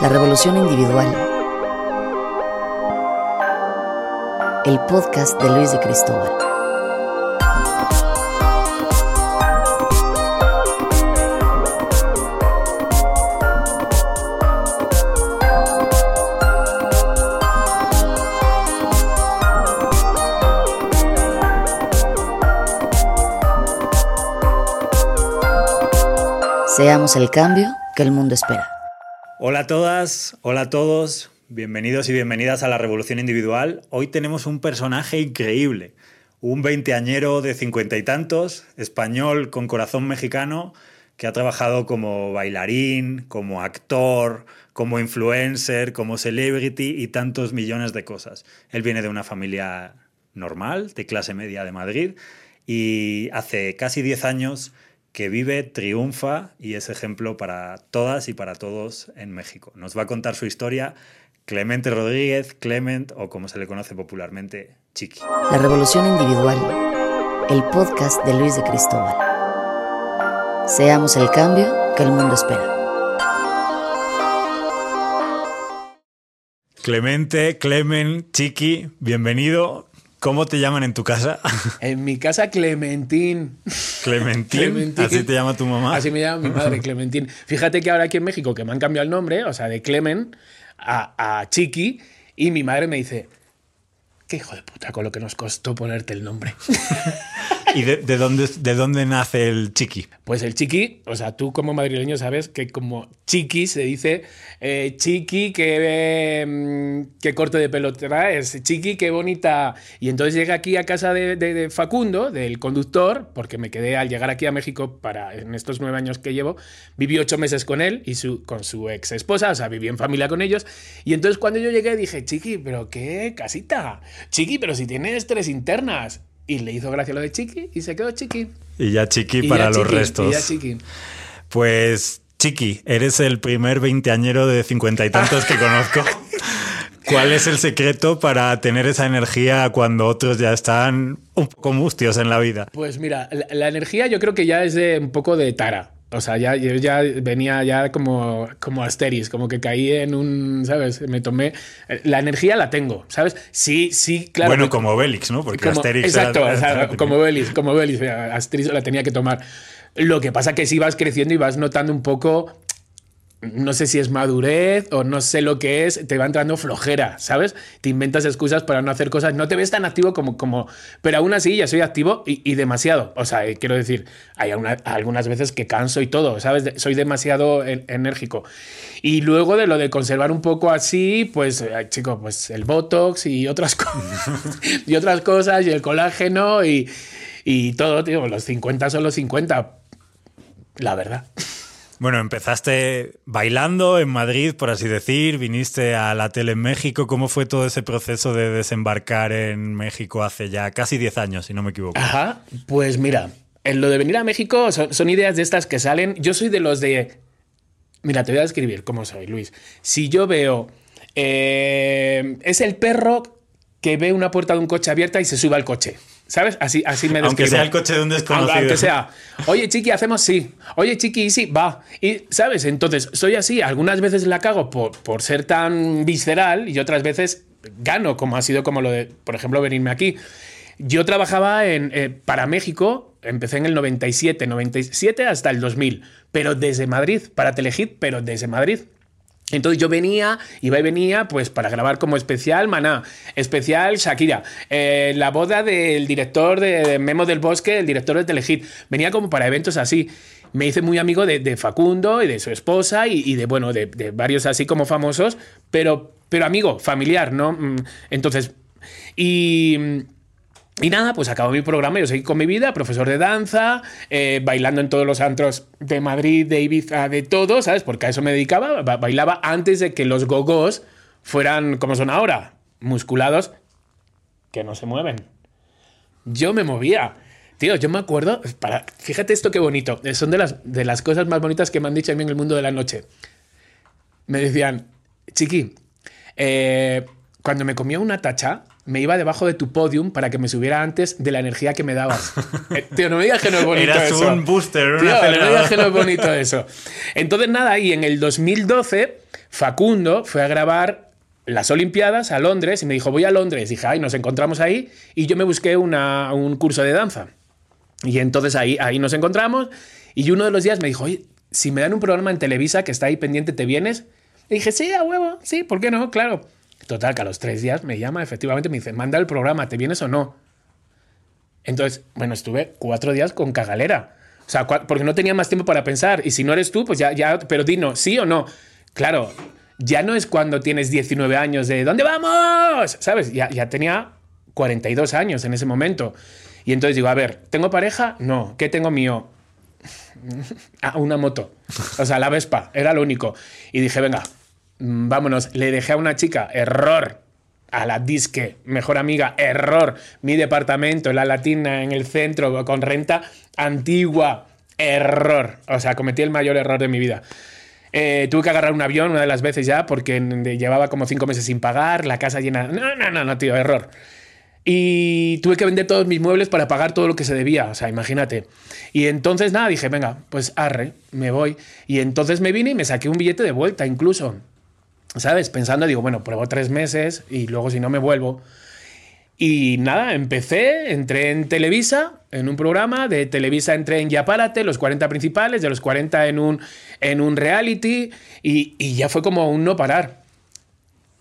La revolución individual. El podcast de Luis de Cristóbal. Seamos el cambio que el mundo espera. Hola a todas, hola a todos, bienvenidos y bienvenidas a la Revolución Individual. Hoy tenemos un personaje increíble, un veinteañero de cincuenta y tantos, español con corazón mexicano, que ha trabajado como bailarín, como actor, como influencer, como celebrity y tantos millones de cosas. Él viene de una familia normal, de clase media de Madrid, y hace casi diez años que vive, triunfa y es ejemplo para todas y para todos en México. Nos va a contar su historia Clemente Rodríguez, Clement o como se le conoce popularmente, Chiqui. La revolución individual. El podcast de Luis de Cristóbal. Seamos el cambio que el mundo espera. Clemente, Clement, Chiqui, bienvenido. ¿Cómo te llaman en tu casa? En mi casa, Clementín. Clementín. Clementín. ¿Así te llama tu mamá? Así me llama mi madre, Clementín. Fíjate que ahora aquí en México, que me han cambiado el nombre, o sea, de Clemen a, a Chiqui, y mi madre me dice, qué hijo de puta con lo que nos costó ponerte el nombre. ¿Y de, de dónde, de dónde nace el chiqui? Pues el chiqui, o sea, tú como madrileño sabes que como chiqui se dice eh, chiqui, qué, mm, qué corte de pelo traes, chiqui, qué bonita. Y entonces llegué aquí a casa de Facundo, del conductor, porque me quedé al llegar aquí a México para en estos nueve años que llevo, viví ocho meses con él y su, con su ex esposa, o sea, viví en familia con ellos. Y entonces cuando yo llegué dije, chiqui, pero qué casita, chiqui, pero si tienes tres internas. Y le hizo gracia lo de chiqui y se quedó chiqui. Y ya chiqui Y para ya los chiqui, restos. y ya chiqui. Pues, Chiqui, eres el primer veinteañero de cincuenta y tantos que conozco. ¿Cuál es el secreto para tener esa energía cuando otros ya están un poco mustios en la vida? Pues mira, la, la energía yo creo que ya es de un poco de tara. O sea, ya, yo ya venía ya como, como Asteris, como que caí en un, ¿sabes? Me tomé... La energía la tengo, ¿sabes? Sí, sí, claro. bueno, como Obelix, ¿no? Porque como- Asterix Exacto, era- sea, era- como Belis, como Belis, Asterix la tenía que tomar. Lo que pasa que si vas creciendo y vas notando un poco, no sé si es madurez o no sé lo que es, te va entrando flojera, ¿sabes? Te inventas excusas para no hacer cosas, no te ves tan activo como... como pero aún así ya soy activo y, y demasiado. O sea, eh, quiero decir, hay una- algunas veces que canso y todo, ¿sabes? Soy demasiado en- enérgico. Y luego de lo de conservar un poco así, pues, eh, chico, pues el Botox y otras cosas, y otras cosas, y el colágeno y, y todo, tío, los 50 son los 50, la verdad. Bueno, empezaste bailando en Madrid, por así decir, viniste a la tele en México. ¿Cómo fue todo ese proceso de desembarcar en México hace ya casi 10 años, si no me equivoco? Ajá, pues mira, en lo de venir a México son, ideas de estas que salen. Yo soy de los de. Mira, te voy a describir cómo soy, Luis. Si yo veo. eh, es el perro que ve una puerta de un coche abierta y se sube al coche. ¿Sabes? Así, así me Aunque describo. sea el coche de un desconocido. Aunque sea, oye, chiqui, hacemos sí. Oye, chiqui, sí, va. Y, ¿sabes? Entonces, soy así. Algunas veces la cago por, por ser tan visceral y otras veces gano, como ha sido como lo de, por ejemplo, venirme aquí. Yo trabajaba en, eh, para México, empecé en el 97, 97 hasta el 2000, pero desde Madrid, para Telehit, pero desde Madrid. Entonces yo venía, iba y venía, pues para grabar como especial Maná, especial Shakira, eh, la boda del director de Memo del Bosque, el director de Telehit. Venía como para eventos así. Me hice muy amigo de, Facundo y de su esposa y, y de, bueno, de, de varios así como famosos, pero, pero amigo, familiar, ¿no? Mm, Entonces, y... Y nada, pues acabó mi programa, yo seguí con mi vida, profesor de danza, eh, bailando en todos los antros de Madrid, de Ibiza, de todo, ¿sabes? Porque a eso me dedicaba, ba- bailaba antes de que los gogos fueran como son ahora, musculados, que no se mueven. Yo me movía. Tío, yo me acuerdo, fíjate esto qué bonito, son de las, de las cosas más bonitas que me han dicho a mí en el mundo de la noche. Me decían, chiqui, eh, cuando me comía una tacha, me iba debajo de tu podium para que me subiera antes de la energía que me dabas. Eh, tío, no me digas que no es bonito Eras eso. un booster, Tío, no me digas que no es bonito eso. Entonces, nada, y en el 2012 Facundo fue a grabar las Olimpiadas a Londres y me dijo, voy a Londres. dije, ay, nos encontramos ahí. Y yo me busqué una- un curso de danza. Y entonces ahí, ahí nos encontramos. Y uno de los días me dijo, oye, si me dan un programa en Televisa que está ahí pendiente, ¿te vienes? Y dije, sí, a huevo, sí, ¿por qué no? Claro. Total, que a los tres días me llama, efectivamente, me dice, manda el programa, ¿te vienes o no? Entonces, bueno, estuve cuatro días con cagalera. O sea, porque no tenía más tiempo para pensar. Y si no eres tú, pues ya, ya, pero dino, sí o no. Claro, ya no es cuando tienes 19 años de ¿dónde vamos? ¿Sabes? Ya, ya tenía 42 años en ese momento. Y entonces digo, a ver, ¿tengo pareja? No. ¿Qué tengo mío? Ah, una moto. O sea, la Vespa, era lo único. Y dije, venga, vámonos. Le dejé a una chica, error. A la disque, mejor amiga, error. Mi departamento, la latina, en el centro, con renta antigua, error. O sea, cometí el mayor error de mi vida. Eh, tuve que agarrar un avión una de las veces ya porque llevaba como cinco meses sin pagar, la casa llena. No, no, no, no, tío, error. Y tuve que vender todos mis muebles para pagar todo lo que se debía. O sea, imagínate. Y entonces, nada, dije, venga, pues arre, me voy. Y entonces me vine y me saqué un billete de vuelta incluso. ¿Sabes? Pensando, digo, bueno, pruebo tres meses y luego si no me vuelvo. Y nada, empecé, entré en Televisa, en un programa, de Televisa entré en Yapárate, los 40 principales, de los 40 en un, en un reality, y, y ya fue como un no parar.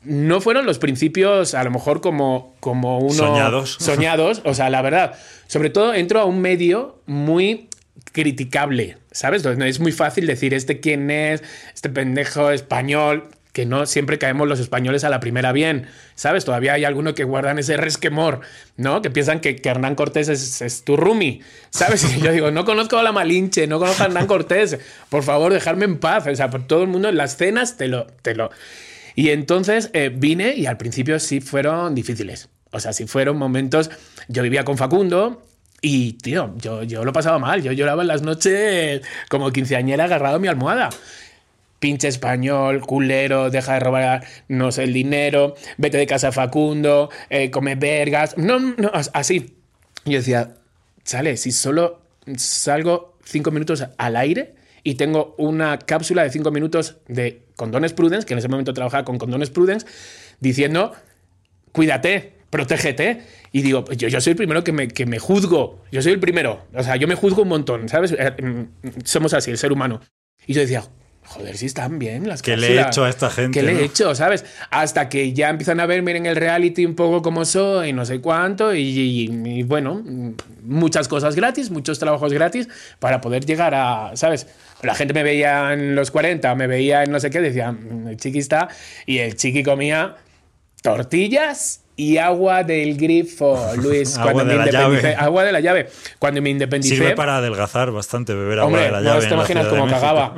No fueron los principios, a lo mejor, como, como uno. Soñados. Soñados, o sea, la verdad. Sobre todo entro a un medio muy criticable, ¿sabes? Es muy fácil decir, ¿este quién es? Este pendejo español. Que no siempre caemos los españoles a la primera bien, ¿sabes? Todavía hay algunos que guardan ese resquemor, ¿no? Que piensan que, Hernán Cortés es, es tu roomie, ¿sabes? Y yo digo, no conozco a la Malinche, no conozco a Hernán Cortés, por favor, dejarme en paz. O sea, por todo el mundo en las cenas te lo, te lo, y entonces eh, vine y al principio sí fueron difíciles. O sea, sí fueron momentos. Yo vivía con Facundo y, tío, yo, yo lo pasaba mal. Yo lloraba en las noches como quinceañera agarrado a mi almohada. Pinche español, culero, deja de robar, no sé, el dinero, vete de casa Facundo, eh, come vergas. No, no, as- así. Yo decía, sale, si solo salgo cinco minutos al aire y tengo una cápsula de cinco minutos de Condones Prudence, que en ese momento trabajaba con Condones Prudence, diciendo, cuídate, protégete. Y digo, pues yo, yo soy el primero que me, que me juzgo. Yo soy el primero. O sea, yo me juzgo un montón, ¿sabes? Eh, mm, Somos así, el ser humano. Y yo decía, joder, si están bien las ¿Qué le he hecho a esta gente, ¿Qué le he hecho, sabes? Hasta que ya empiezan a ver, miren el reality un poco como soy, no sé cuánto. Y, y- y, bueno, muchas cosas gratis, muchos trabajos gratis para poder llegar a, ¿sabes? La gente me veía en los 40, me veía en no sé qué, decía, "Mm, el chiqui está. Y el chiqui comía tortillas y agua del grifo, Luis. Agua cuando de me la llave. Agua de la llave. Cuando me independicé. Sirve para adelgazar bastante beber agua de la no llave. te en la imaginas cómo cagaba.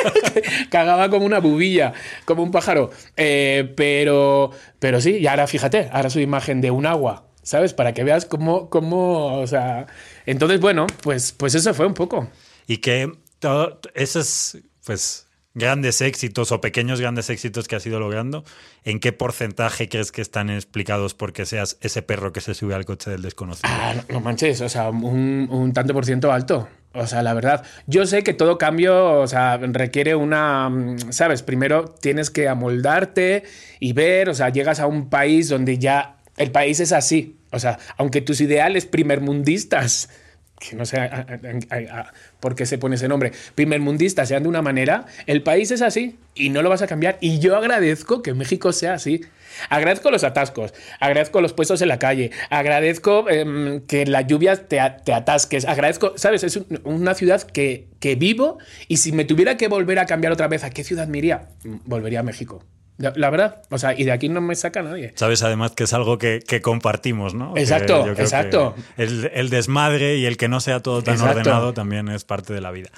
cagaba como una bubilla, como un pájaro. Eh, pero, pero sí, y ahora fíjate, ahora soy imagen de un agua, ¿sabes? Para que veas cómo, cómo o sea. Entonces, bueno, pues, pues eso fue un poco. Y que todo, esos pues, grandes éxitos o pequeños grandes éxitos que has ido logrando, ¿en qué porcentaje crees que están explicados porque seas ese perro que se sube al coche del desconocido? Ah, no, manches, o sea, un, tanto por ciento alto. O sea, la verdad, yo sé que todo cambio, o sea, requiere una, mm, ¿sabes? Primero tienes que amoldarte y ver, o sea, llegas a un país donde ya el país es así. O sea, aunque tus ideales primermundistas, que no sé por qué se pone ese nombre, primermundistas sean de una manera, el país es así y no lo vas a cambiar. Y yo agradezco que México sea así. Agradezco los atascos, agradezco los puestos en la calle, agradezco em, que la lluvia te, te atasques, agradezco, ¿sabes? Es un- una ciudad que, que vivo y si me tuviera que volver a cambiar otra vez, ¿a qué ciudad me iría? Volvería a México. La, la verdad, o sea, y de aquí no me saca nadie. Sabes además que es algo que, que compartimos, ¿no? Exacto, exacto. El, el desmadre y el que no sea todo tan Exacto. ordenado también es parte de la vida.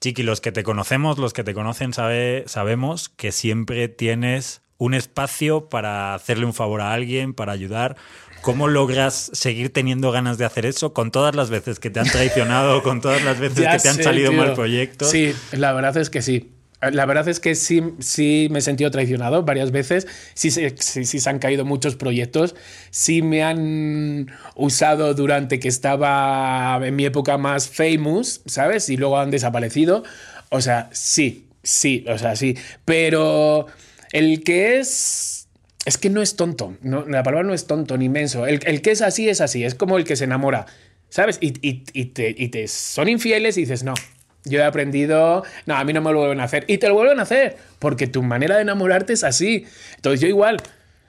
Chiqui, los que te conocemos, los que te conocen, sabe, sabemos que siempre tienes un espacio para hacerle un favor a alguien, para ayudar. ¿Cómo logras seguir teniendo ganas de hacer eso con todas las veces que te han traicionado, con todas las veces Ya que te han sé, salido tío. mal proyectos? Sí, la verdad es que sí. La verdad es que sí, sí me he sentido traicionado varias veces, sí, sí, sí se han caído muchos proyectos, sí me han usado durante que estaba en mi época más famous, ¿sabes? Y luego han desaparecido. O sea, sí, Sí, o sea, sí. Pero el que es. Es que no es tonto. No, la palabra no es tonto ni inmenso. El, el, que es así es así. Es como el que se enamora. ¿Sabes? Y, y, te, y, te, son infieles y dices, no. Yo he aprendido. No, a mí no me lo vuelven a hacer. Y te lo vuelven a hacer. Porque tu manera de enamorarte es así. Entonces yo igual.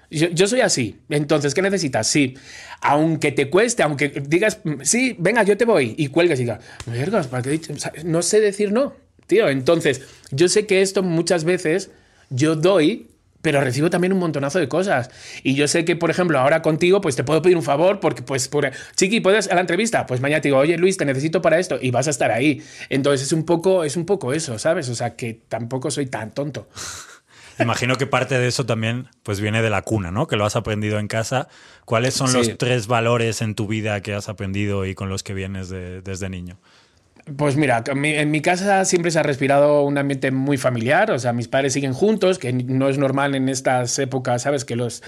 Yo, yo, soy así. Entonces, ¿qué necesitas? Sí. Aunque te cueste, aunque digas, sí, venga, yo te voy. Y cuelgues y digas, vergas, ¿para qué? No sé decir no, tío. Entonces, yo sé que esto muchas veces yo doy, pero recibo también un montonazo de cosas. Y yo sé que, por ejemplo, ahora contigo, pues te puedo pedir un favor, porque, pues, por, Chiqui, ¿puedes a la entrevista? Pues mañana te digo, oye, Luis, te necesito para esto, y vas a estar ahí. Entonces, es un poco, es un poco eso, ¿sabes? O sea, que tampoco soy tan tonto. Imagino que parte de eso también pues viene de la cuna, ¿no? Que lo has aprendido en casa. ¿Cuáles son sí. los tres valores en tu vida que has aprendido y con los que vienes de, desde niño? Pues mira, en mi casa siempre se ha respirado un ambiente muy familiar, o sea, mis padres siguen juntos, que no es normal en estas épocas, ¿sabes? Que los...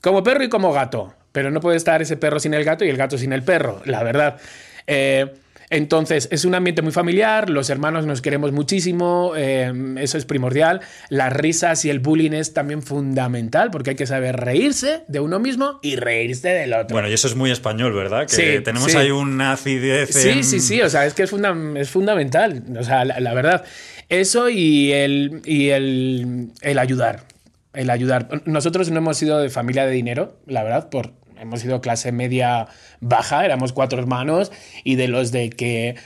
como perro y como gato, pero no puede estar ese perro sin el gato y el gato sin el perro, la verdad. Eh, entonces, es un ambiente muy familiar, los hermanos nos queremos muchísimo, eh, eso es primordial. Las risas y el bullying es también fundamental porque hay que saber reírse de uno mismo y reírse del otro. Bueno, y eso es muy español, ¿verdad? Que sí, tenemos sí. ahí una acidez. Sí, sí, sí, o sea, es que es, funda es fundamental, o sea, la, la, verdad. Eso y el, y el, el ayudar. El ayudar. Nosotros no hemos sido de familia de dinero, la verdad, por hemos sido clase media baja, éramos cuatro hermanos y de los de que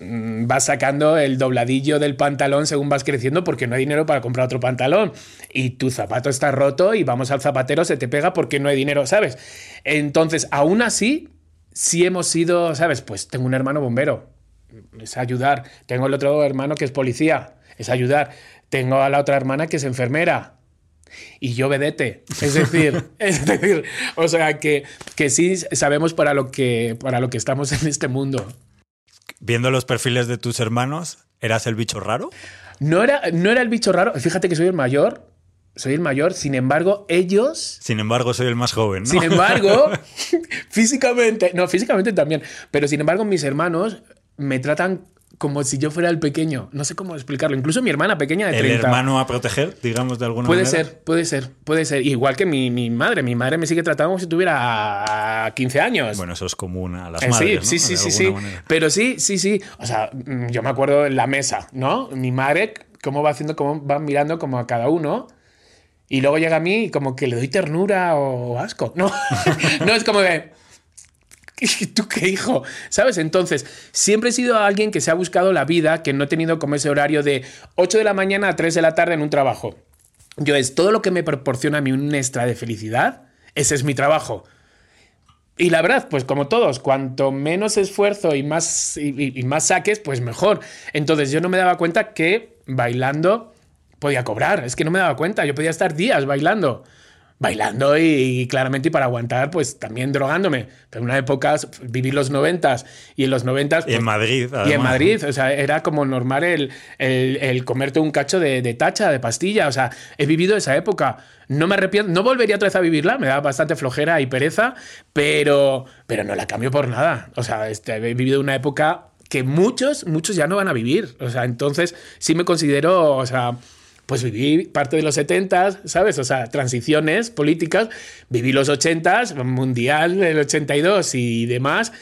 mmm, vas sacando el dobladillo del pantalón según vas creciendo porque no hay dinero para comprar otro pantalón y tu zapato está roto y vamos al zapatero, se te pega porque no hay dinero, ¿sabes? Entonces, aún así, sí hemos sido, ¿sabes? Pues tengo un hermano bombero, es ayudar. Tengo el otro hermano que es policía, es ayudar. Tengo a la otra hermana que es enfermera, y yo vedete. Es decir, es decir, o sea que, que sí sabemos para lo que, para lo que estamos en este mundo. Viendo los perfiles de tus hermanos, ¿eras el bicho raro? No era, no era el bicho raro. Fíjate que soy el mayor. Soy el mayor, sin embargo, ellos. Sin embargo, soy el más joven. ¿no? Sin embargo, físicamente, no, físicamente también, pero sin embargo, mis hermanos me tratan como si yo fuera el pequeño. No sé cómo explicarlo. Incluso mi hermana pequeña de 30. El hermano a proteger, digamos, de alguna puede manera. Puede ser, puede ser, puede ser. Igual que mi, mi, madre. Mi madre me sigue tratando como si tuviera 15 años. Bueno, eso es común a las eh, madres, Sí, ¿no? sí, sí, sí, sí. Manera. Pero sí, sí, sí. O sea, mm, yo me acuerdo en la mesa, ¿no? Mi madre, cómo va haciendo, cómo va mirando como a cada uno. Y luego llega a mí y como que le doy ternura o asco. No, no es como de... ¿Tú qué hijo? ¿Sabes? Entonces, siempre he sido alguien que se ha buscado la vida, que no he tenido como ese horario de 8 de la mañana a 3 de la tarde en un trabajo. Yo es todo lo que me proporciona a mí un extra de felicidad, ese es mi trabajo. Y la verdad, pues como todos, cuanto menos esfuerzo y más, y, y más saques, pues mejor. Entonces yo no me daba cuenta que bailando podía cobrar. Es que no me daba cuenta. Yo podía estar días bailando bailando y, y, claramente y para aguantar, pues también drogándome. Pero en una época viví los noventas y en los noventas... Pues, y en Madrid. Además. Y en Madrid, o sea, era como normal el, el, el comerte un cacho de, de, tacha, de pastilla. O sea, he vivido esa época. No me arrepiento, no volvería otra vez a vivirla, me da bastante flojera y pereza, pero, pero no la cambio por nada. O sea, este, he vivido una época que muchos, muchos ya no van a vivir. O sea, entonces sí me considero, o sea, pues viví parte de los 70, ¿sabes? O sea, transiciones políticas, viví los 80, Mundial del 82 y demás,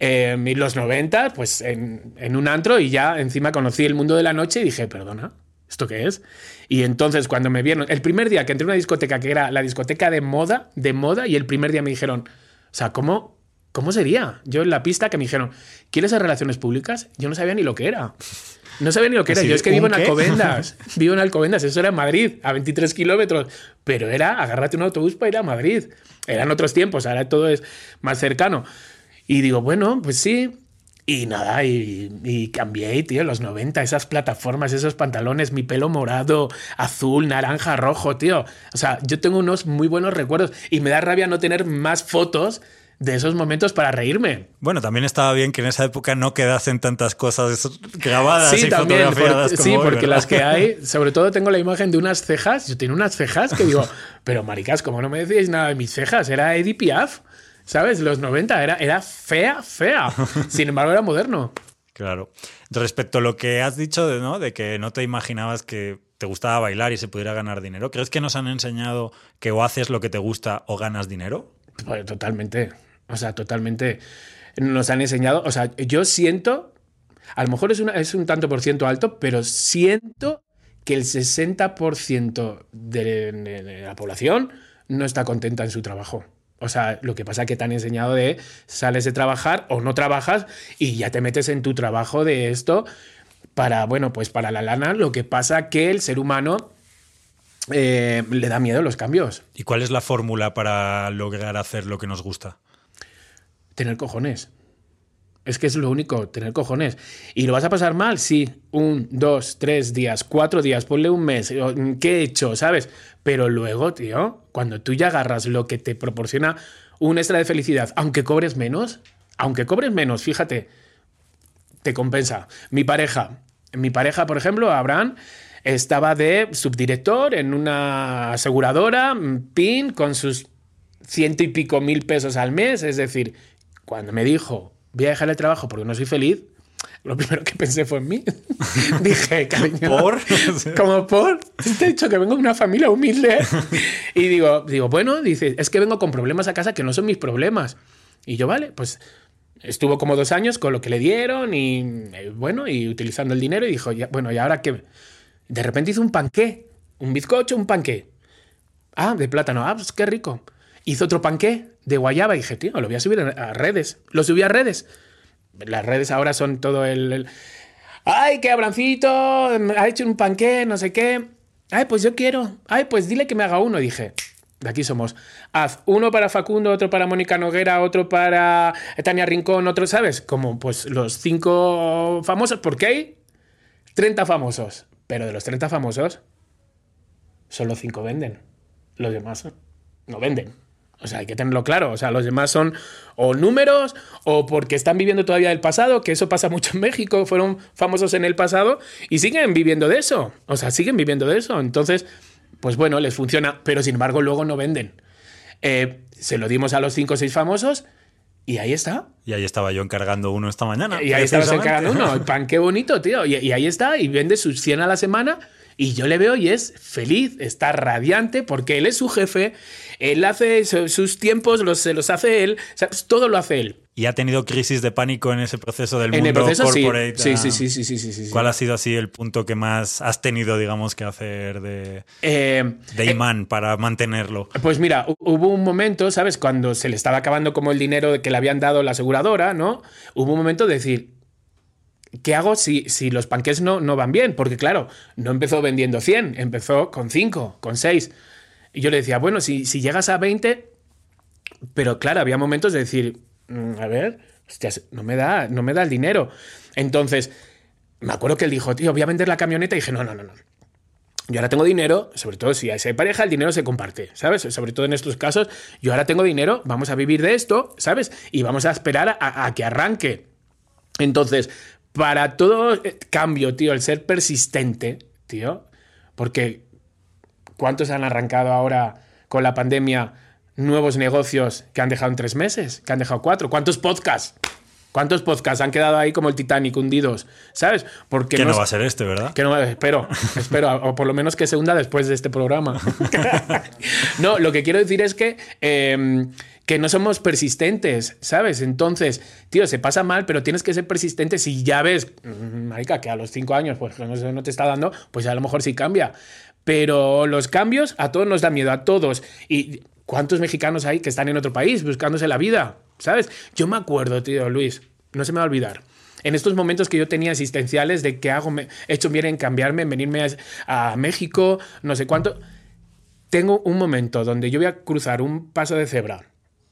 eh, y los 90, pues en, en, un antro y ya encima conocí el mundo de la noche y dije, perdona, ¿esto qué es? Y entonces cuando me vieron, el primer día que entré a una discoteca que era la discoteca de moda, de moda, y el primer día me dijeron, o sea, ¿cómo, ¿cómo sería? Yo en la pista que me dijeron, ¿quieres hacer relaciones públicas? Yo no sabía ni lo que era. No sabía ni lo que era. Yo es que vivo en Alcobendas. vivo en Alcobendas. Eso era Madrid, a 23 kilómetros. Pero era agárrate un autobús para ir a Madrid. Eran otros tiempos, ahora todo es más cercano. Y digo, bueno, pues sí. Y nada, y, y cambié, tío, los 90, esas plataformas, esos pantalones, mi pelo morado, azul, naranja, rojo, tío. O sea, yo tengo unos muy buenos recuerdos y me da rabia no tener más fotos de esos momentos para reírme. Bueno, también estaba bien que en esa época no quedasen tantas cosas grabadas sí, y también, fotografiadas porque, como Sí, hoy, porque ¿verdad? las que hay, sobre todo tengo la imagen de unas cejas, yo tengo unas cejas que digo, pero maricas, ¿cómo no me decíais nada de mis cejas? Era Edith Piaf, ¿sabes? Los 90, era, era fea, fea. Sin embargo, era moderno. Claro. Respecto a lo que has dicho de, ¿no? de que no te imaginabas que te gustaba bailar y se pudiera ganar dinero, ¿crees que nos han enseñado que o haces lo que te gusta o ganas dinero? Pues totalmente. O sea, totalmente. Nos han enseñado. O sea, yo siento. A lo mejor es, un tanto por ciento alto, pero siento que el 60% de, de la población no está contenta en su trabajo. O sea, lo que pasa es que te han enseñado de sales de trabajar o no trabajas y ya te metes en tu trabajo de esto para, bueno, pues para la lana. Lo que pasa que el ser humano eh, le da miedo los cambios. ¿Y cuál es la fórmula para lograr hacer lo que nos gusta? Tener cojones. Es que es lo único, tener cojones. ¿Y lo vas a pasar mal? Sí. Un, dos, tres días, cuatro días, ponle un mes. ¿Qué he hecho? ¿Sabes? Pero luego, tío, cuando tú ya agarras lo que te proporciona un extra de felicidad, aunque cobres menos, aunque cobres menos, fíjate, te compensa. Mi pareja, mi pareja, por ejemplo, Abraham, estaba de subdirector en una aseguradora, PIN, con sus ciento y pico mil pesos al mes. Es decir, cuando me dijo, voy a dejar el trabajo porque no soy feliz, lo primero que pensé fue en mí. Dije, cariño. ¿Por? Como por. Te he dicho que vengo de una familia humilde. y digo, digo, bueno, dice, es que vengo con problemas a casa que no son mis problemas. Y yo, vale, pues estuvo como dos años con lo que le dieron y eh, bueno, y utilizando el dinero y dijo, ya, bueno, ¿y ahora qué? De repente hizo un panqué, un bizcocho, un panqué. Ah, de plátano, ah, pues qué rico. Hizo otro panqué de guayaba y dije, tío, lo voy a subir a redes. Lo subí a redes las redes ahora son todo el, ¡Ay, qué abrancito! Ha hecho un panqué, no sé qué. ¡Ay, pues yo quiero! ¡Ay, pues dile que me haga uno! dije, de aquí somos. Haz uno para Facundo, otro para Mónica Noguera, otro para Tania Rincón, otro, ¿sabes? Como pues los cinco famosos, porque hay 30 famosos. Pero de los 30 famosos, solo cinco venden. Los demás no venden. O sea, hay que tenerlo claro. O sea, los demás son o números o porque están viviendo todavía del pasado, que eso pasa mucho en México, fueron famosos en el pasado y siguen viviendo de eso. O sea, siguen viviendo de eso. Entonces, pues bueno, les funciona, pero sin embargo luego no venden. Eh, se lo dimos a los cinco o seis famosos y ahí está. Y ahí estaba yo encargando uno esta mañana. Y ahí estaba encargando uno. El pan, qué bonito, tío. Y, y ahí está, y vende sus 100 a la semana y yo le veo y es feliz, está radiante porque él es su jefe, él hace sus tiempos, los, se los hace él, todo lo hace él. ¿Y ha tenido crisis de pánico en ese proceso del mundo corporate? Sí. Sí, sí, sí, sí, sí, ¿Cuál ha sido así el punto que más has tenido, digamos, que hacer de, eh, de eh, imán para mantenerlo? Pues mira, hubo un momento, ¿sabes? Cuando se le estaba acabando como el dinero que le habían dado la aseguradora, ¿no? Hubo un momento de decir, ¿qué hago si, si los panqués no, no van bien? Porque claro, no empezó vendiendo 100, empezó con 5, con 6. Y yo le decía, bueno, si, si llegas a 20, pero claro, había momentos de decir, mm, a ver, hostias, no me da, no me da el dinero. Entonces, me acuerdo que él dijo, tío, voy a vender la camioneta y dije, no, no, no, no. Yo ahora tengo dinero, sobre todo si hay pareja, el dinero se comparte, ¿sabes? Sobre todo en estos casos, yo ahora tengo dinero, vamos a vivir de esto, ¿sabes? Y vamos a esperar a que arranque. Entonces, para todo eh, cambio, tío, el ser persistente, tío, porque ¿cuántos han arrancado ahora con la pandemia nuevos negocios que han dejado en tres meses, que han dejado cuatro? ¿Cuántos podcasts? ¿Cuántos podcasts han quedado ahí como el Titanic hundidos? ¿Sabes? Porque que no, va a ser este, ¿verdad? Que no, espero, espero, o por lo menos que se hunda después de este programa. no, lo que quiero decir es que em, que no somos persistentes, ¿sabes? Entonces, tío, se pasa mal, pero tienes que ser persistente. Si ya ves, mm, marica, que a los cinco años, pues no, no te está dando, pues a lo mejor sí cambia. Pero los cambios a todos nos da miedo, a todos. ¿Y cuántos mexicanos hay que están en otro país buscándose la vida? ¿Sabes? Yo me acuerdo, tío, Luis, no se me va a olvidar. En estos momentos que yo tenía existenciales de que hago, he hecho bien en cambiarme, en venirme a, a México, no sé cuánto. Tengo un momento donde yo voy a cruzar un paso de cebra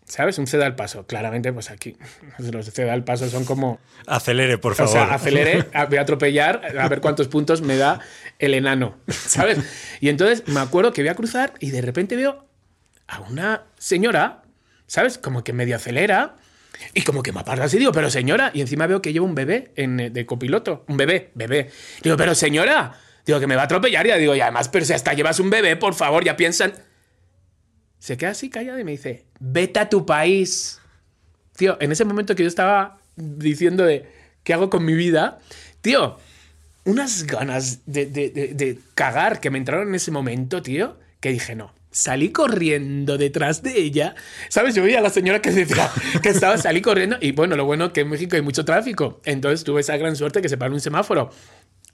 ¿Sabes? Un ceda al paso. Claramente, pues aquí los ceda al paso son como... Acelere, por favor. O sea, acelere, voy a atropellar, a ver cuántos puntos me da el enano, ¿sabes? Y entonces me acuerdo que voy a cruzar y de repente veo a una señora, ¿sabes? Como que medio acelera y como que me aparta así. Digo, pero señora, y encima veo que lleva un bebé en, de copiloto. Un bebé, bebé. Digo, pero señora, digo que me va a atropellar. Y digo, y además, pero si hasta llevas un bebé, por favor, ya piensan... Se queda así callada y me dice, vete a tu país. Tío, en ese momento que yo estaba diciendo de, ¿Qué hago con mi vida? Tío, unas ganas de, de, de cagar que me entraron en ese momento, tío, que dije, no, salí corriendo detrás de ella. ¿Sabes? Yo veía a la señora que que estaba, salí corriendo. Y bueno, lo bueno que en México hay mucho tráfico. Entonces tuve esa gran suerte que se paró un semáforo.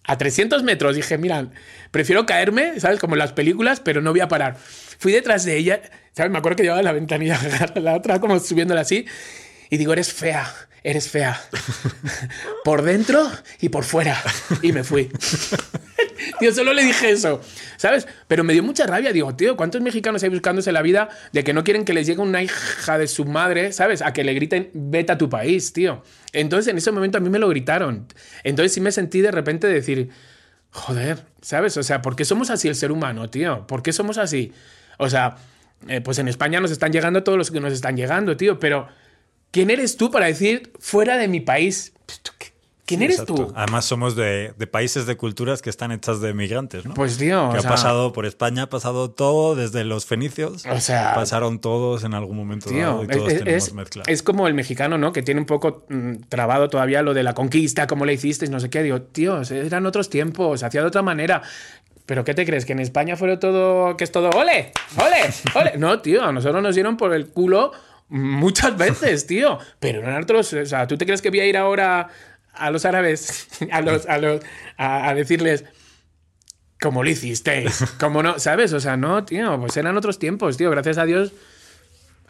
A 300 metros dije, mira, prefiero caerme, ¿sabes? Como en las películas, pero no voy a parar. Fui detrás de ella, ¿sabes? Me acuerdo que llevaba la ventanilla, la otra como subiéndola así. Y digo, eres fea, eres fea. por dentro y por fuera. Y me fui. Tío, solo le dije eso, ¿sabes? Pero me dio mucha rabia. Digo, tío, ¿cuántos mexicanos hay buscándose la vida de que no quieren que les llegue una hija de su madre, ¿sabes? A que le griten, vete a tu país, tío. Entonces, en ese momento a mí me lo gritaron. Entonces sí me sentí de repente decir, joder, ¿sabes? O sea, ¿por qué somos así el ser humano, tío? ¿Por qué somos así? O sea, eh, pues en España nos están llegando todos los que nos están llegando, tío, pero ¿quién eres tú para decir fuera de mi país? ¿Quién eres Exacto. tú? Además, somos de, de, países de culturas que están hechas de migrantes, ¿no? Pues, tío. Que o ha sea, pasado por España, ha pasado todo, desde los fenicios. O sea, pasaron todos en algún momento tío, dado y todos es, tenemos es, mezcla. es como el mexicano, ¿no? Que tiene un poco mm, trabado todavía lo de la conquista, cómo le hicisteis, no sé qué. Digo, tío, eran otros tiempos, hacía de otra manera. ¿Pero qué te crees? ¿Que en España fuera todo, que es todo, ole, ole, ole? No, tío, a nosotros nos dieron por el culo muchas veces, tío. Pero en otros, o sea, ¿tú te crees que voy a ir ahora a los árabes, a, los, a, los, a, a decirles, como lo hicisteis, como no, ¿sabes? O sea, no, tío, pues eran otros tiempos, tío, gracias a Dios.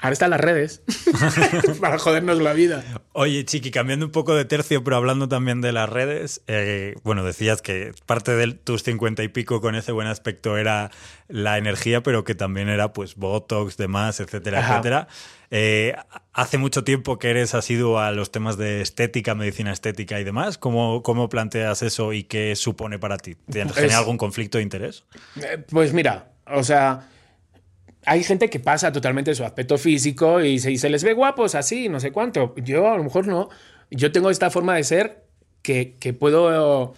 Ahora están las redes para jodernos la vida. Oye, Chiqui, cambiando un poco de tercio, pero hablando también de las redes, eh, bueno, decías que parte de tus cincuenta y pico con ese buen aspecto era la energía, pero que también era pues Botox, demás, etcétera, Ajá. etcétera. Eh, hace mucho tiempo que eres asiduo a los temas de estética, medicina estética y demás. ¿Cómo, cómo planteas eso y qué supone para ti? ¿Genera Es- algún conflicto de interés? Eh, Pues mira, o sea, hay gente que pasa totalmente su aspecto físico y se, se les ve guapos así, no sé cuánto. Yo a lo mejor no. Yo tengo esta forma de ser que, que puedo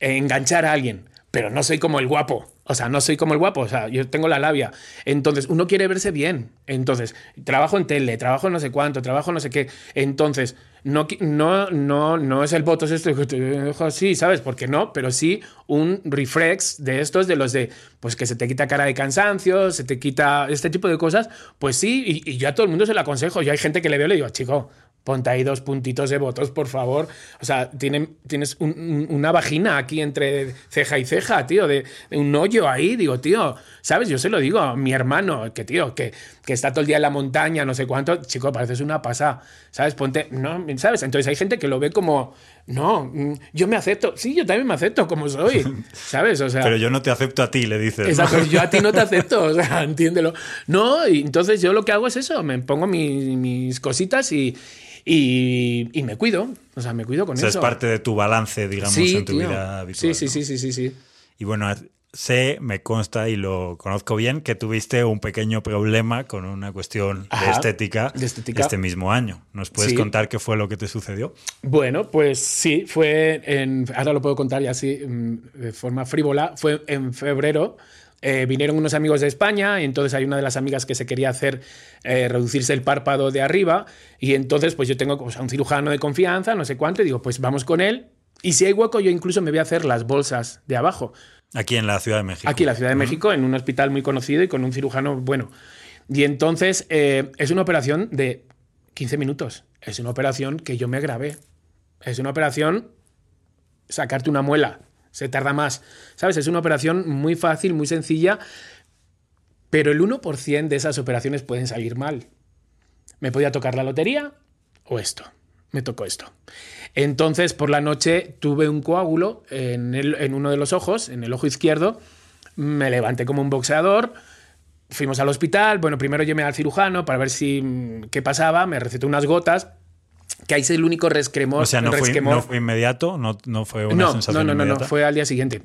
enganchar a alguien, pero no soy como el guapo. O sea, no soy como el guapo, o sea, yo tengo la labia. Entonces, uno quiere verse bien. Entonces, trabajo en tele, trabajo no sé cuánto, trabajo no sé qué. Entonces, no, no, no, no es el voto esto que te dejo así, ¿sabes? Porque no, pero sí un reflex de estos, de los de, pues que se te quita cara de cansancio, se te quita este tipo de cosas. Pues sí, y, y yo a todo el mundo se lo aconsejo. Yo hay gente que le veo y le digo, chico, ponte ahí dos puntitos de votos, por favor. O sea, tienes un- un- una vagina aquí entre ceja y ceja, tío, de, de un hoyo ahí. Digo, tío, ¿sabes? Yo se lo digo a mi hermano, que tío, que, que está todo el día en la montaña, no sé cuánto. Chico, pareces una pasada, ¿sabes? Ponte, no, ¿sabes? Entonces hay gente que lo ve como, no, mm, yo me acepto. Sí, yo también me acepto como soy, ¿sabes? O sea, Pero yo no te acepto a ti, le dices. ¿no? Exacto, yo a ti no te acepto, o sea, entiéndelo. No, y entonces yo lo que hago es eso, me pongo mi- mis cositas y, y, y me cuido, o sea, me cuido con O sea, eso. es parte de tu balance, digamos, sí, en tu tío. vida habitual. Sí, sí, ¿no? sí, sí, sí, sí. Y bueno, sé, me consta y lo conozco bien que tuviste un pequeño problema con una cuestión de estética, de estética. este mismo año. ¿Nos puedes Sí. contar qué fue lo que te sucedió? Bueno, pues sí, fue en. Ahora lo puedo contar ya así, mm, de forma frívola. Fue en febrero. eh, vinieron unos amigos de España y entonces hay una de las amigas que se quería hacer eh, reducirse el párpado de arriba y entonces pues yo tengo pues, a un cirujano de confianza, no sé cuánto, y digo pues vamos con él y si hay hueco yo incluso me voy a hacer las bolsas de abajo. Aquí en la Ciudad de México. Aquí en la Ciudad de México, en un hospital muy conocido y con un cirujano bueno. Y entonces eh, es una operación de 15 minutos. Es una operación que yo me grabé. Es una operación sacarte una muela. Se tarda más. ¿Sabes? Es una operación muy fácil, muy sencilla. Pero el 1% de esas operaciones pueden salir mal. Me podía tocar la lotería o esto. Me tocó esto. Entonces, por la noche tuve un coágulo en, el- en uno de los ojos, en el ojo izquierdo. Me levanté como un boxeador. Fuimos al hospital. Bueno, primero llamé al cirujano para ver si mm, qué pasaba. Me recetó unas gotas. Que ahí es el único resquemor. O sea, no fue, resquemor. no fue inmediato, no, no fue una no, sensación no, no, no, fue al día siguiente.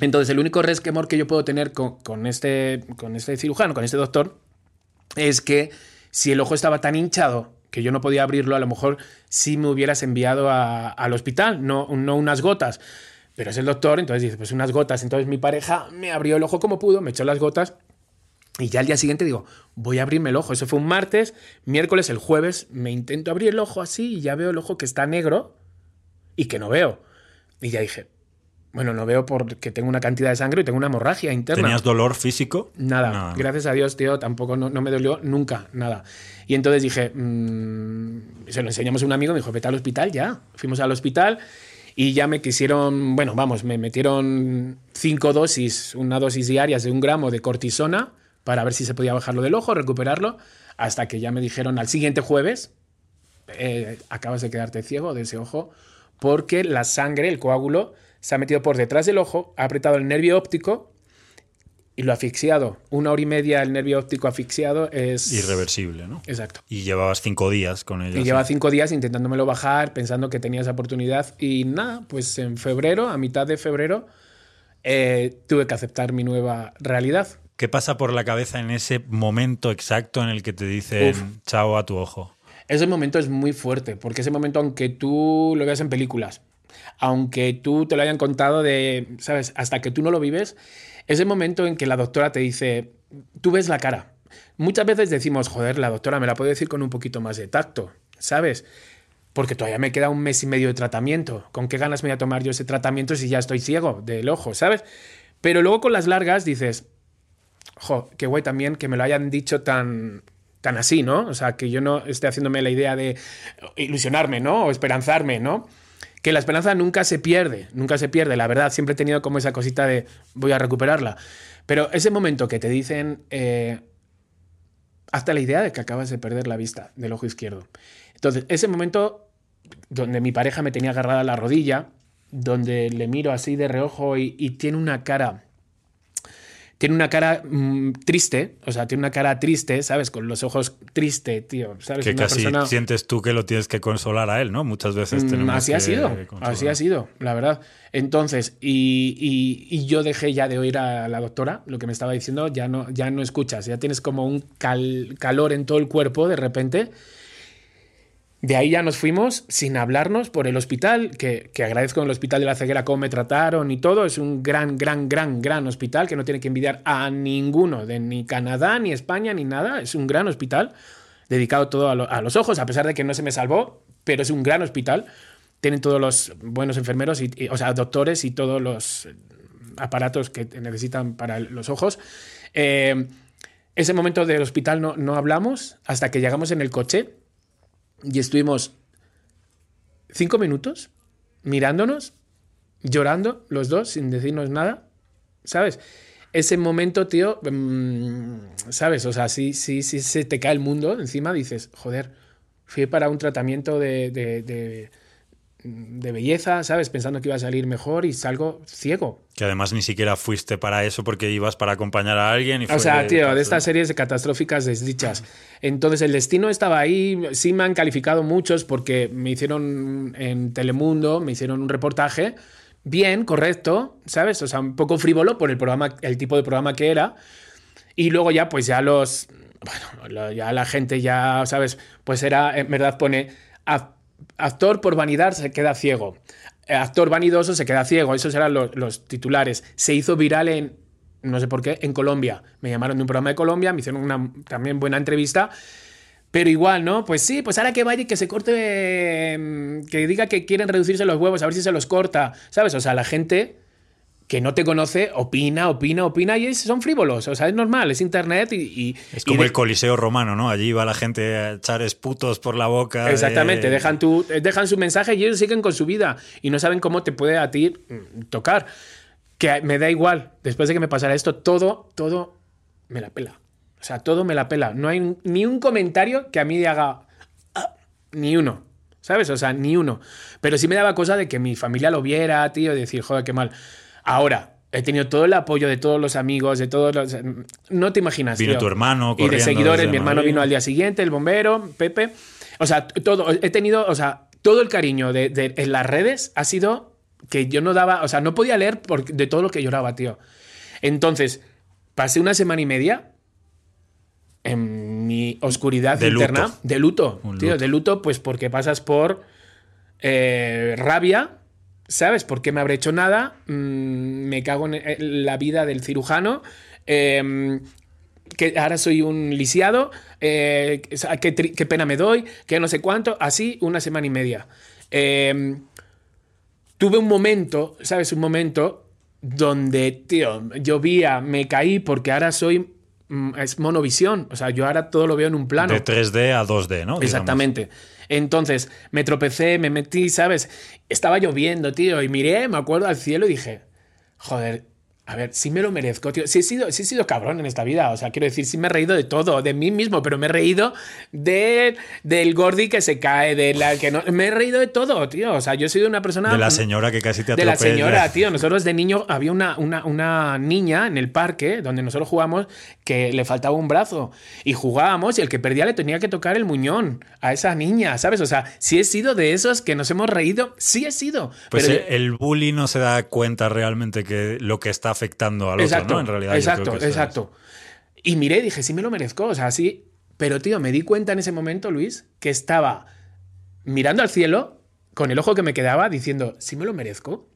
Entonces, el único resquemor que yo puedo tener con, con este, con este cirujano, con este doctor, es que si el ojo estaba tan hinchado que yo no podía abrirlo, a lo mejor sí me hubieras enviado a- al hospital, no, no unas gotas. Pero es el doctor, entonces dice, pues unas gotas. Entonces mi pareja me abrió el ojo como pudo, me echó las gotas y ya al día siguiente digo, voy a abrirme el ojo. Eso fue un martes, miércoles, el jueves me intento abrir el ojo así y ya veo el ojo que está negro, y que no veo. Y ya dije, bueno, no veo porque tengo una cantidad de sangre y tengo una hemorragia interna. ¿Tenías dolor físico? Nada. Gracias a Dios, tío, tampoco no, me dolió nunca, nada. Y entonces dije, mm", se lo enseñamos a un amigo, me dijo, vete al hospital ya. Fuimos al hospital y ya me quisieron, bueno, vamos, me metieron cinco dosis, una dosis diaria de un gramo de cortisona para ver si se podía bajarlo del ojo, recuperarlo, hasta que ya me dijeron al siguiente jueves, eh, acabas de quedarte ciego de ese ojo, porque la sangre, el coágulo, se ha metido por detrás del ojo, ha apretado el nervio óptico y lo ha asfixiado. Una hora y media el nervio óptico asfixiado es... Irreversible, ¿no? Exacto. Y llevabas cinco días con ello. Y llevaba cinco días intentándomelo bajar, pensando que tenía esa oportunidad. Y nada, pues en febrero, a mitad de febrero, eh, tuve que aceptar mi nueva realidad. ¿Qué pasa por la cabeza en ese momento exacto en el que te dicen chao a tu ojo? Ese momento es muy fuerte, porque ese momento, aunque tú lo veas en películas, aunque tú te lo hayan contado de, ¿sabes? Hasta que tú no lo vives, es el momento en que la doctora te dice, tú ves la cara. Muchas veces decimos, joder, la doctora me la puede decir con un poquito más de tacto, ¿sabes? Porque todavía me queda un mes y medio de tratamiento. ¿Con qué ganas me voy a tomar yo ese tratamiento si ya estoy ciego del ojo, ¿sabes? Pero luego con las largas dices, jo, qué guay también que me lo hayan dicho tan, tan así, ¿no? O sea, que yo no esté haciéndome la idea de ilusionarme, ¿no? O esperanzarme, ¿no? que la esperanza nunca se pierde, nunca se pierde, la verdad, siempre he tenido como esa cosita de voy a recuperarla. Pero ese momento que te dicen, eh, hasta la idea de que acabas de perder la vista del ojo izquierdo. Entonces, ese momento donde mi pareja me tenía agarrada la rodilla, donde le miro así de reojo y, y tiene una cara tiene una cara mm, triste, o sea, tiene una cara triste, ¿sabes? Con los ojos triste, tío, ¿sabes? Que casi sientes tú que lo tienes que consolar a él, ¿no? Muchas veces mm, tenemos Así ha sido, así ha sido, la verdad. Entonces, y, yo dejé ya de oír a la doctora, lo que me estaba diciendo, ya no, ya no escuchas, ya tienes como un calor en todo el cuerpo de repente de ahí ya nos fuimos sin hablarnos por el hospital, que, agradezco en el hospital de la ceguera cómo me trataron y todo. Es un gran, gran, gran, gran hospital que no tiene que envidiar a ninguno, de ni Canadá, ni España, ni nada. Es un gran hospital dedicado todo a, los ojos, a pesar de que no se me salvó, pero es un gran hospital. Tienen todos los buenos enfermeros, y, o sea, doctores y todos los aparatos que necesitan para los ojos. Eh, ese momento del hospital no, no hablamos hasta que llegamos en el coche y estuvimos cinco minutos mirándonos, llorando los dos sin decirnos nada, ¿sabes? Ese momento, tío, mm, ¿sabes? O sea, sí, sí, sí se te cae el mundo encima, dices, joder, fui para un tratamiento de de belleza, ¿sabes? Pensando que iba a salir mejor y salgo ciego. Que además ni siquiera fuiste para eso porque ibas para acompañar a alguien. Y o sea, tío, de estas series de catastróficas desdichas. Entonces el destino estaba ahí, sí me han calificado muchos porque me hicieron en Telemundo, me hicieron un reportaje. Bien, correcto, ¿sabes? O sea, un poco frívolo por el programa, el tipo de programa que era. Y luego ya, pues ya los. Bueno, ya la gente ya, ¿sabes? Pues era, en verdad pone actor por vanidad se queda ciego. Eh, actor vanidoso se queda ciego. Esos eran los, titulares. Se hizo viral en, no sé por qué, en Colombia. Me llamaron de un programa de Colombia, me hicieron una también buena entrevista. Pero igual, ¿no? Pues sí, pues ahora que vaya y que se corte, mm, que diga que quieren reducirse los huevos, a ver si se los corta, ¿sabes? O sea, la gente que no te conoce opina, opina, opina y son frívolos. O sea, es normal, es internet y. es como el Coliseo romano, ¿no? Allí va la gente a echar esputos por la boca. Exactamente, dejan, tu, dejan su mensaje y ellos siguen con su vida y no saben cómo te puede a ti mm, tocar. Que me da igual, después de que me pasara esto, todo, todo me la pela. O sea, todo me la pela. No hay ni un comentario que a mí haga. Ah", ni uno. ¿Sabes? O sea, ni uno. Pero sí me daba cosa de que mi familia lo viera, tío, y decir, joder, qué mal. Ahora, he tenido todo el apoyo de todos los amigos, de todos los... No te imaginas. Vino tu hermano. Y de seguidores, mi hermano vino al día siguiente, el bombero, Pepe. O sea, todo, he tenido, o sea, todo el cariño de, en las redes ha sido que yo no daba, o sea, no podía leer de todo lo que lloraba, tío. Entonces, pasé una semana y media en mi oscuridad interna de luto, tío, de luto, pues porque pasas por eh, rabia, ¿sabes? ¿Por qué me habré hecho nada? Mm, me cago en la vida del cirujano. Em, que ahora soy un lisiado, eh, qué, pena me doy, que no sé cuánto, así una semana y media. Em, tuve un momento, ¿sabes? Un momento donde, tío, llovía, me caí porque ahora soy. Mm, Es monovisión. O sea, yo ahora todo lo veo en un plano. De 3D a 2D, ¿no? Digamos. Exactamente. Entonces, me tropecé, me metí, ¿sabes? Estaba lloviendo, tío, y miré, me acuerdo al cielo y dije, joder, a ver, sí me lo merezco, tío. Sí he sido, sí he sido cabrón en esta vida, o sea, quiero decir, sí me he reído de todo, de mí mismo, pero me he reído de, del gordi que se cae, de la que no... Me he reído de todo, tío. O sea, yo he sido una persona... De la señora que casi te De atropella. la señora, tío. Nosotros de niño había una, una, una niña en el parque donde nosotros jugamos que le faltaba un brazo y jugábamos y el que perdía le tenía que tocar el muñón a esa niña, ¿sabes? O sea, sí he sido de esos que nos hemos reído, sí he sido. Pues pero- el bully no se da cuenta realmente que lo que está afectando al exacto, otro, ¿no? En realidad. yo exacto, creo que eso es- exacto. Y miré y dije, sí me lo merezco, o sea, sí. Pero, tío, me di cuenta en ese momento, Luis, que estaba mirando al cielo con el ojo que me quedaba diciendo, sí me lo merezco.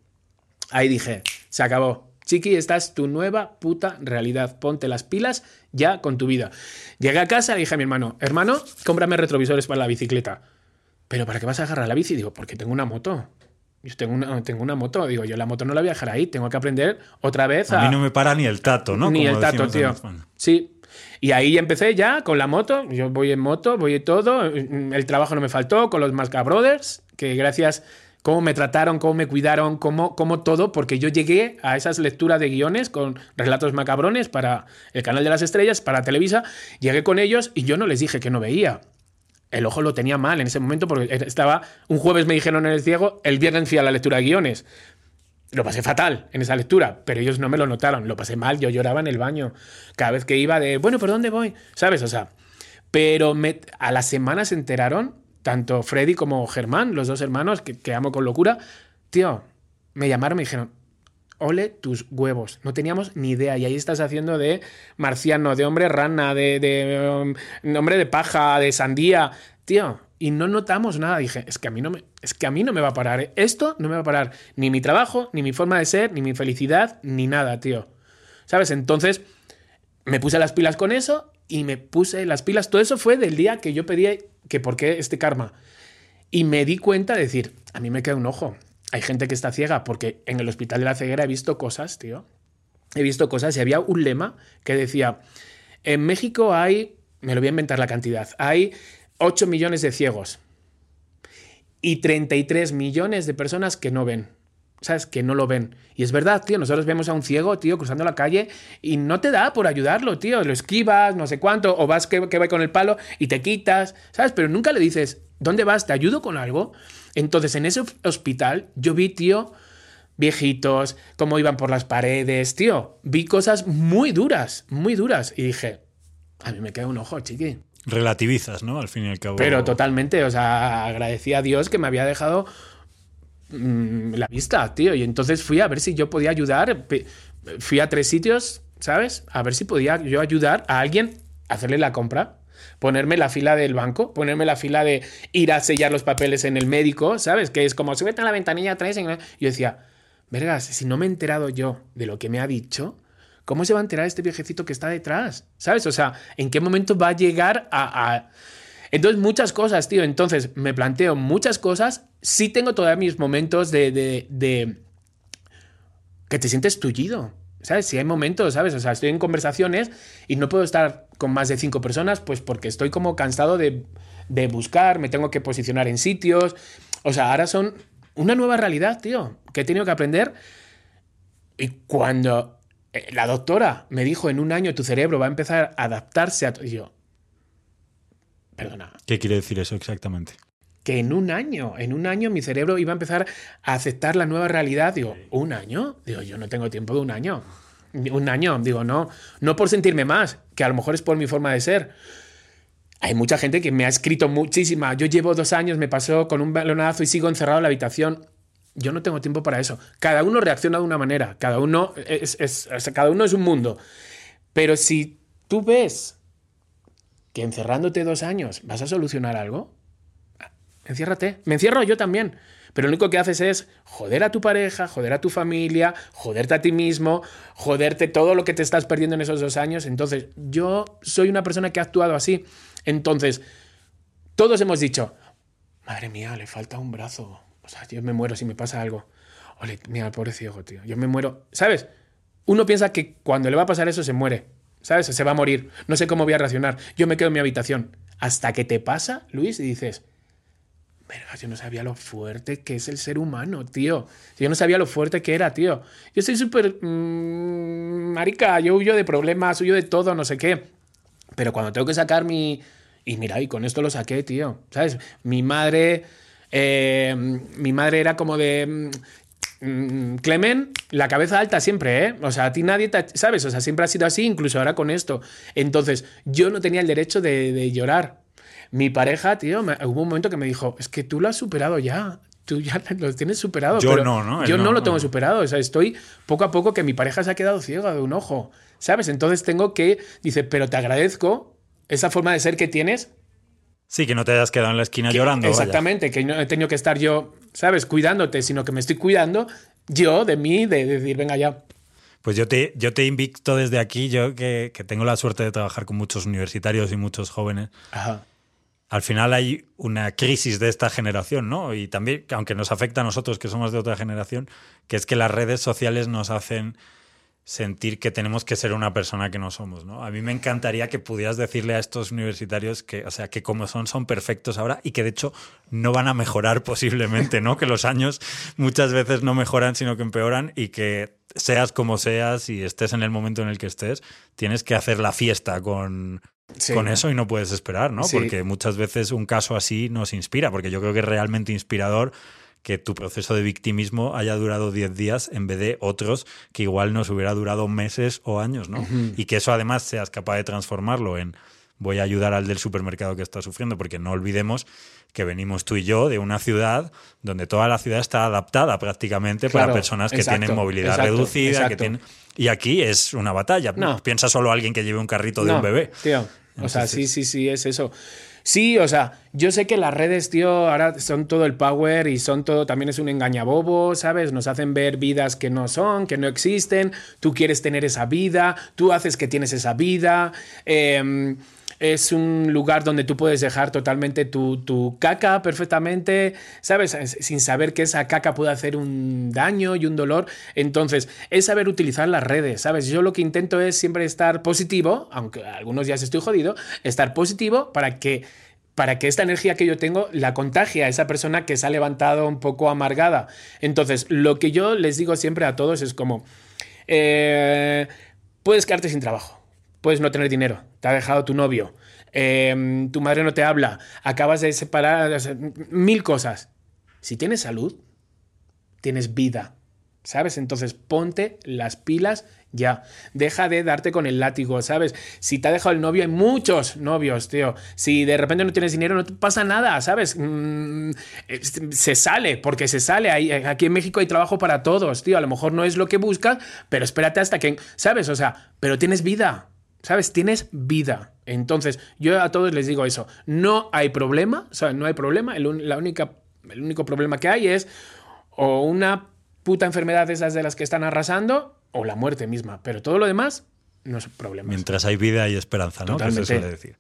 Ahí dije, se acabó. Chiqui, esta es tu nueva puta realidad. Ponte las pilas ya con tu vida. Llegué a casa y dije a mi hermano, hermano, cómprame retrovisores para la bicicleta. ¿Pero para qué vas a agarrar la bici? Digo, porque tengo una moto. Yo tengo una, tengo una moto. Digo, yo la moto no la voy a dejar ahí. Tengo que aprender otra vez A mí no me para ni el tato, ¿no? ni Como el tato, tío. Sí. Y ahí empecé ya con la moto. Yo voy en moto, voy en todo. El trabajo no me faltó con los Masca Brothers, que gracias cómo me trataron, cómo me cuidaron, cómo, cómo todo, porque yo llegué a esas lecturas de guiones con relatos macabrones para el canal de las estrellas, para Televisa. Llegué con ellos y yo no les dije que no veía. El ojo lo tenía mal en ese momento porque estaba. Un jueves me dijeron en el ciego, el viernes fui a la lectura de guiones. Lo pasé fatal en esa lectura, pero ellos no me lo notaron. Lo pasé mal, yo lloraba en el baño. Cada vez que iba de, bueno, ¿por dónde voy? ¿Sabes? O sea, pero me- a la semana se enteraron, tanto Freddy como Germán, los dos hermanos que, amo con locura, tío, me llamaron y me dijeron, ole tus huevos. No teníamos ni idea. Y ahí estás haciendo de marciano, de hombre rana, de, de um, hombre de paja, de sandía. Tío, y no notamos nada. Dije, es que a mí no me, es que a mí no me va a parar. Esto no me va a parar. Ni mi trabajo, ni mi forma de ser, ni mi felicidad, ni nada, tío. ¿Sabes? Entonces me puse las pilas con eso y me puse las pilas. Todo eso fue del día que yo pedí que por qué este karma. Y me di cuenta de decir, a mí me queda un ojo. Hay gente que está ciega porque en el hospital de la ceguera he visto cosas, tío. He visto cosas y había un lema que decía, en México hay, me lo voy a inventar la cantidad, hay 8 millones de ciegos y 33 millones de personas que no ven. ¿Sabes? Que no lo ven. Y es verdad, tío. Nosotros vemos a un ciego, tío, cruzando la calle y no te da por ayudarlo, tío. Lo esquivas, no sé cuánto, o vas que, que va con el palo y te quitas, ¿sabes? Pero nunca le dices, ¿dónde vas? ¿Te ayudo con algo? Entonces, en ese hospital, yo vi, tío, viejitos, cómo iban por las paredes, tío. Vi cosas muy duras, muy duras. Y dije, a mí me queda un ojo, chiqui. Relativizas, ¿no? Al fin y al cabo. Pero totalmente, o sea, agradecí a Dios que me había dejado mm, la vista, tío. Y entonces fui a ver si yo podía ayudar. Fui a tres sitios, ¿sabes? A ver si podía yo ayudar a alguien a hacerle la compra. Ponerme la fila del banco, ponerme la fila de ir a sellar los papeles en el médico, ¿sabes? Que es como, súbete a la ventanilla atrás. y Yo decía, vergas, si no me he enterado yo de lo que me ha dicho, ¿cómo se va a enterar este viejecito que está detrás? ¿Sabes? O sea, ¿en qué momento va a llegar a- entonces, muchas cosas, tío. Entonces, me planteo muchas cosas. Sí tengo todavía mis momentos de, de- que te sientes tullido. ¿Sabes? Si hay momentos, ¿sabes? O sea, estoy en conversaciones y no puedo estar con más de cinco personas, pues porque estoy como cansado de, de buscar, me tengo que posicionar en sitios. O sea, ahora son una nueva realidad, tío, que he tenido que aprender. Y cuando eh, la doctora me dijo en un año tu cerebro va a empezar a adaptarse a... to-", y yo, perdona, ¿Qué quiere decir eso exactamente? que en un año, en un año mi cerebro iba a empezar a aceptar la nueva realidad. Digo, ¿un año? Digo, yo no tengo tiempo de un año. Un año, digo, no, no por sentirme más, que a lo mejor es por mi forma de ser. Hay mucha gente que me ha escrito muchísima. Yo llevo dos años, me pasó con un balonazo y sigo encerrado en la habitación. Yo no tengo tiempo para eso. Cada uno reacciona de una manera, cada uno es, cada uno es un mundo. Pero si tú ves que encerrándote dos años vas a solucionar algo, enciérrate. Me encierro yo también. Pero lo único que haces es joder a tu pareja, joder a tu familia, joderte a ti mismo, joderte todo lo que te estás perdiendo en esos dos años. Entonces, yo soy una persona que ha actuado así. Entonces, todos hemos dicho, madre mía, le falta un brazo. O sea, yo me muero si me pasa algo. Ole, mira, pobre ciego, tío. Yo me muero. ¿Sabes? Uno piensa que cuando le va a pasar eso se muere. ¿Sabes? Se va a morir. No sé cómo voy a reaccionar. Yo me quedo en mi habitación. Hasta que te pasa, Luis, y dices, Verga, yo no sabía lo fuerte que es el ser humano, tío. Yo no sabía lo fuerte que era, tío. Yo soy súper... mmm, marica, yo huyo de problemas, huyo de todo, no sé qué. Pero cuando tengo que sacar mi... Y mira, y con esto lo saqué, tío. ¿Sabes? Mi madre... eh, mi madre era como de... mm, Clemen, la cabeza alta siempre, ¿eh? O sea, a ti nadie te... ¿Sabes? O sea, siempre ha sido así, incluso ahora con esto. Entonces, yo no tenía el derecho de, de llorar. Mi pareja, tío, me- hubo un momento que me dijo, es que tú lo has superado ya. Tú ya lo tienes superado. Yo pero no, ¿no? Yo no, no, lo tengo no. superado. O sea, estoy poco a poco que mi pareja se ha quedado ciega de un ojo. ¿Sabes? Entonces tengo que... Dice, pero te agradezco esa forma de ser que tienes Sí, que no te hayas quedado en la esquina llorando. vaya. Exactamente, que no he tenido que estar yo, ¿sabes? Cuidándote, sino que me estoy cuidando yo de mí, de, de decir, venga ya. Pues yo te, yo te invito desde aquí, yo que, que tengo la suerte de trabajar con muchos universitarios y muchos jóvenes. Ajá. Al final hay una crisis de esta generación, ¿no? Y también, que aunque nos afecta a nosotros que somos de otra generación, que es que las redes sociales nos hacen sentir que tenemos que ser una persona que no somos, ¿no? A mí me encantaría que pudieras decirle a estos universitarios que, o sea, que como son, son perfectos ahora y que de hecho no van a mejorar posiblemente, ¿no? Que los años muchas veces no mejoran, sino que empeoran y que seas como seas y estés en el momento en el que estés, tienes que hacer la fiesta con, Sí. con eso y no puedes esperar, ¿no? Sí. Porque muchas veces un caso así nos inspira, porque yo creo que es realmente inspirador que tu proceso de victimismo haya durado 10 días en vez de otros que igual nos hubiera durado meses o años, ¿no? Y que eso además seas capaz de transformarlo en voy a ayudar al del supermercado que está sufriendo, porque no olvidemos que venimos tú y yo de una ciudad donde toda la ciudad está adaptada prácticamente Claro, para personas que exacto, tienen movilidad exacto, reducida, que tienen... Y aquí es una batalla. No. Piensa solo alguien que lleve un carrito de No, un bebé. Tío, o sea, sí, sí, sí, es eso. Sí, o sea, yo sé que las redes, tío, ahora son todo el power y son todo, también es un engañabobo, ¿sabes? Nos hacen ver vidas que no son, que no existen, tú quieres tener esa vida, tú haces que tienes esa vida, eh, es un lugar donde tú puedes dejar totalmente tu, tu caca perfectamente, ¿sabes? Sin saber que esa caca puede hacer un daño y un dolor. Entonces, es saber utilizar las redes, ¿sabes? Yo lo que intento es siempre estar positivo, aunque algunos días estoy jodido, estar positivo para que para que esta energía que yo tengo la contagie a esa persona que se ha levantado un poco amargada. Entonces, lo que yo les digo siempre a todos es como, eh, puedes quedarte sin trabajo, puedes no tener dinero, te ha dejado tu novio, eh, tu madre no te habla, acabas de separar, mil cosas. Si tienes salud, tienes vida, ¿sabes? Entonces ponte las pilas ya. Deja de darte con el látigo, ¿sabes? Si te ha dejado el novio, hay muchos novios, tío. Si de repente no tienes dinero, no te pasa nada, ¿sabes? Mm, se sale, porque se sale. Aquí en México hay trabajo para todos, tío. A lo mejor no es lo que buscas, pero espérate hasta que, ¿sabes? O sea, pero tienes vida. ¿Sabes? Tienes vida. Entonces, yo a todos les digo eso. No hay problema, o sea, no hay problema. El, la única, el único problema que hay es o una puta enfermedad de esas de las que están arrasando o la muerte misma. Pero todo lo demás no es problema. Mientras hay vida hay esperanza, ¿no? Que se Totalmente. suele decir.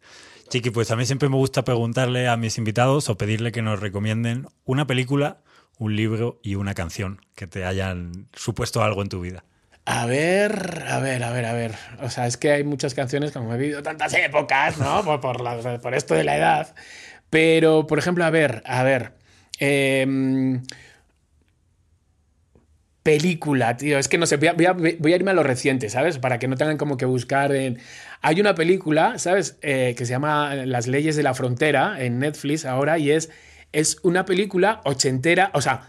Chiqui, pues a mí siempre me gusta preguntarle a mis invitados o pedirle que nos recomienden una película, un libro y una canción que te hayan supuesto algo en tu vida. A ver, a ver, a ver, a ver. O sea, es que hay muchas canciones, como he vivido tantas épocas, ¿no? Por, por, la- por esto de la edad. Pero, por ejemplo, a ver, a ver. em, película, tío. Es que no sé, voy a, voy a- voy a irme a lo reciente, ¿sabes? Para que no tengan como que buscar en... Hay una película, ¿sabes? Eh, que se llama Las leyes de la frontera en Netflix ahora y es, es una película ochentera, o sea,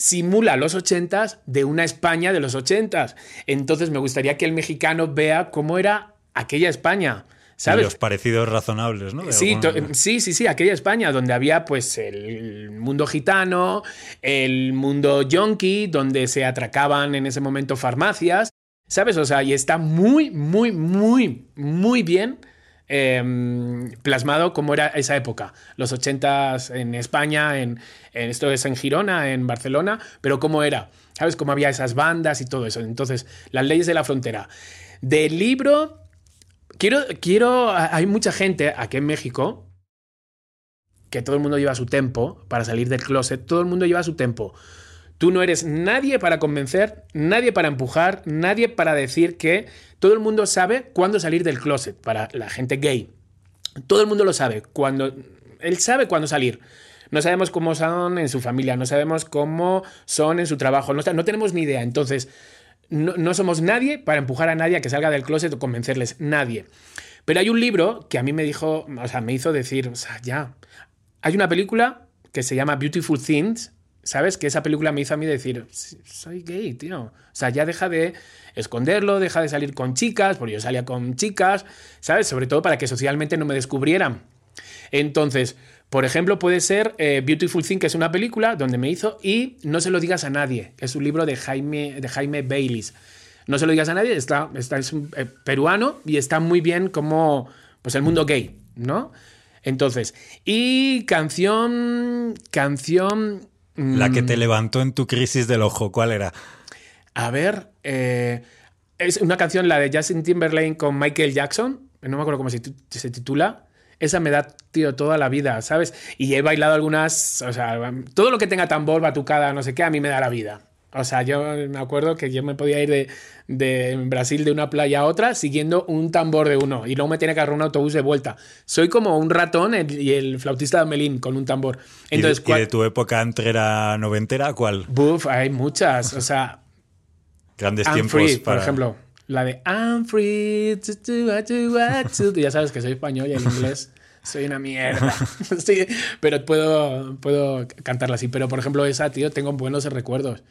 simula los ochentas de una España de los ochentas. Entonces me gustaría que el mexicano vea cómo era aquella España, Y ¿sabes? los parecidos razonables, ¿no? De Sí, alguna to- manera. sí, sí, sí, aquella España donde había pues el mundo gitano, el mundo yonki, donde se atracaban en ese momento farmacias, ¿sabes? O sea, y está muy, muy, muy, muy bien em, plasmado cómo era esa época, los ochentas en España, en, en- esto es en Girona, en Barcelona, pero cómo era, ¿sabes? Cómo había esas bandas y todo eso. Entonces, las leyes de la frontera. Del libro, Quiero, quiero, hay mucha gente aquí en México que todo el mundo lleva su tempo para salir del closet, todo el mundo lleva su tempo. Tú no eres nadie para convencer, nadie para empujar, nadie para decir que todo el mundo sabe cuándo salir del closet para la gente gay. Todo el mundo lo sabe. Cuando él sabe cuándo salir. No sabemos cómo son en su familia, no sabemos cómo son en su trabajo, no, tenemos ni idea. Entonces, no, no, somos nadie para empujar a nadie a que salga del closet o convencerles. Nadie. Pero hay un libro que a mí me dijo, o sea, me hizo decir, o sea, ya. Hay una película que se llama Beautiful Things, ¿sabes? Que esa película me hizo a mí decir, soy gay, tío. O sea, ya deja de esconderlo, deja de salir con chicas, porque yo salía con chicas, ¿sabes? Sobre todo para que socialmente no me descubrieran. Entonces, por ejemplo, puede ser eh, Beautiful Thing, que es una película donde me hizo y No se lo digas a nadie. Es un libro de Jaime, de Jaime Baylis. No se lo digas a nadie, está, está es eh, peruano y está muy bien como pues el mundo gay, ¿no? Entonces, y canción, canción... La que te mm, levantó en tu crisis del ojo, ¿cuál era? A ver, eh, es una canción, la de Justin Timberlake con Michael Jackson, no me acuerdo cómo se, se titula, esa me da, tío, toda la vida, ¿sabes? Y he bailado algunas, o sea, todo lo que tenga tambor, batucada, no sé qué, a mí me da la vida. O sea, yo me acuerdo que yo me podía ir de, de, Brasil de una playa a otra siguiendo un tambor de uno y luego me tenía que agarrar un autobús de vuelta. Soy como un ratón y el flautista de Melín con un tambor. Entonces, ¿Y, de, tu época entrera noventera cuál? Buf, hay muchas. O sea... Grandes tiempos Por ejemplo. La de I'm free to do what to ya sabes que soy español y en inglés soy una mierda. sí, pero puedo, puedo cantarla así. Pero por ejemplo, esa, tío, tengo buenos recuerdos.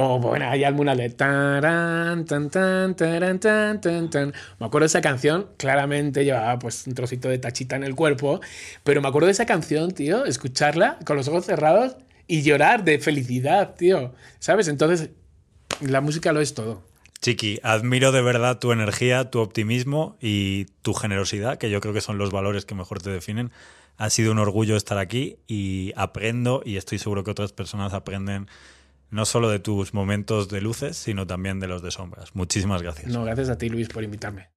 O bueno, hay alguna de tan, tan, tan, tan, tan, tan. Me acuerdo de esa canción, claramente llevaba pues un trocito de tachita en el cuerpo, pero me acuerdo de esa canción, tío, escucharla con los ojos cerrados y llorar de felicidad, tío. ¿Sabes? Entonces, la música lo es todo. Chiqui, admiro de verdad tu energía, tu optimismo y tu generosidad, que yo creo que son los valores que mejor te definen. Ha sido un orgullo estar aquí y aprendo y estoy seguro que otras personas aprenden no solo de tus momentos de luces, sino también de los de sombras. Muchísimas gracias. No, gracias a ti, Luis, por invitarme.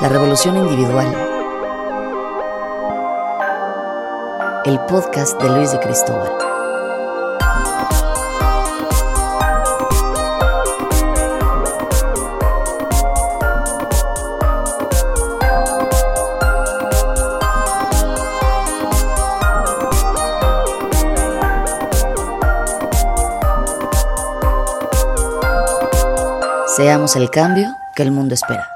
La revolución individual. El podcast de Luis de Cristóbal. Seamos el cambio que el mundo espera.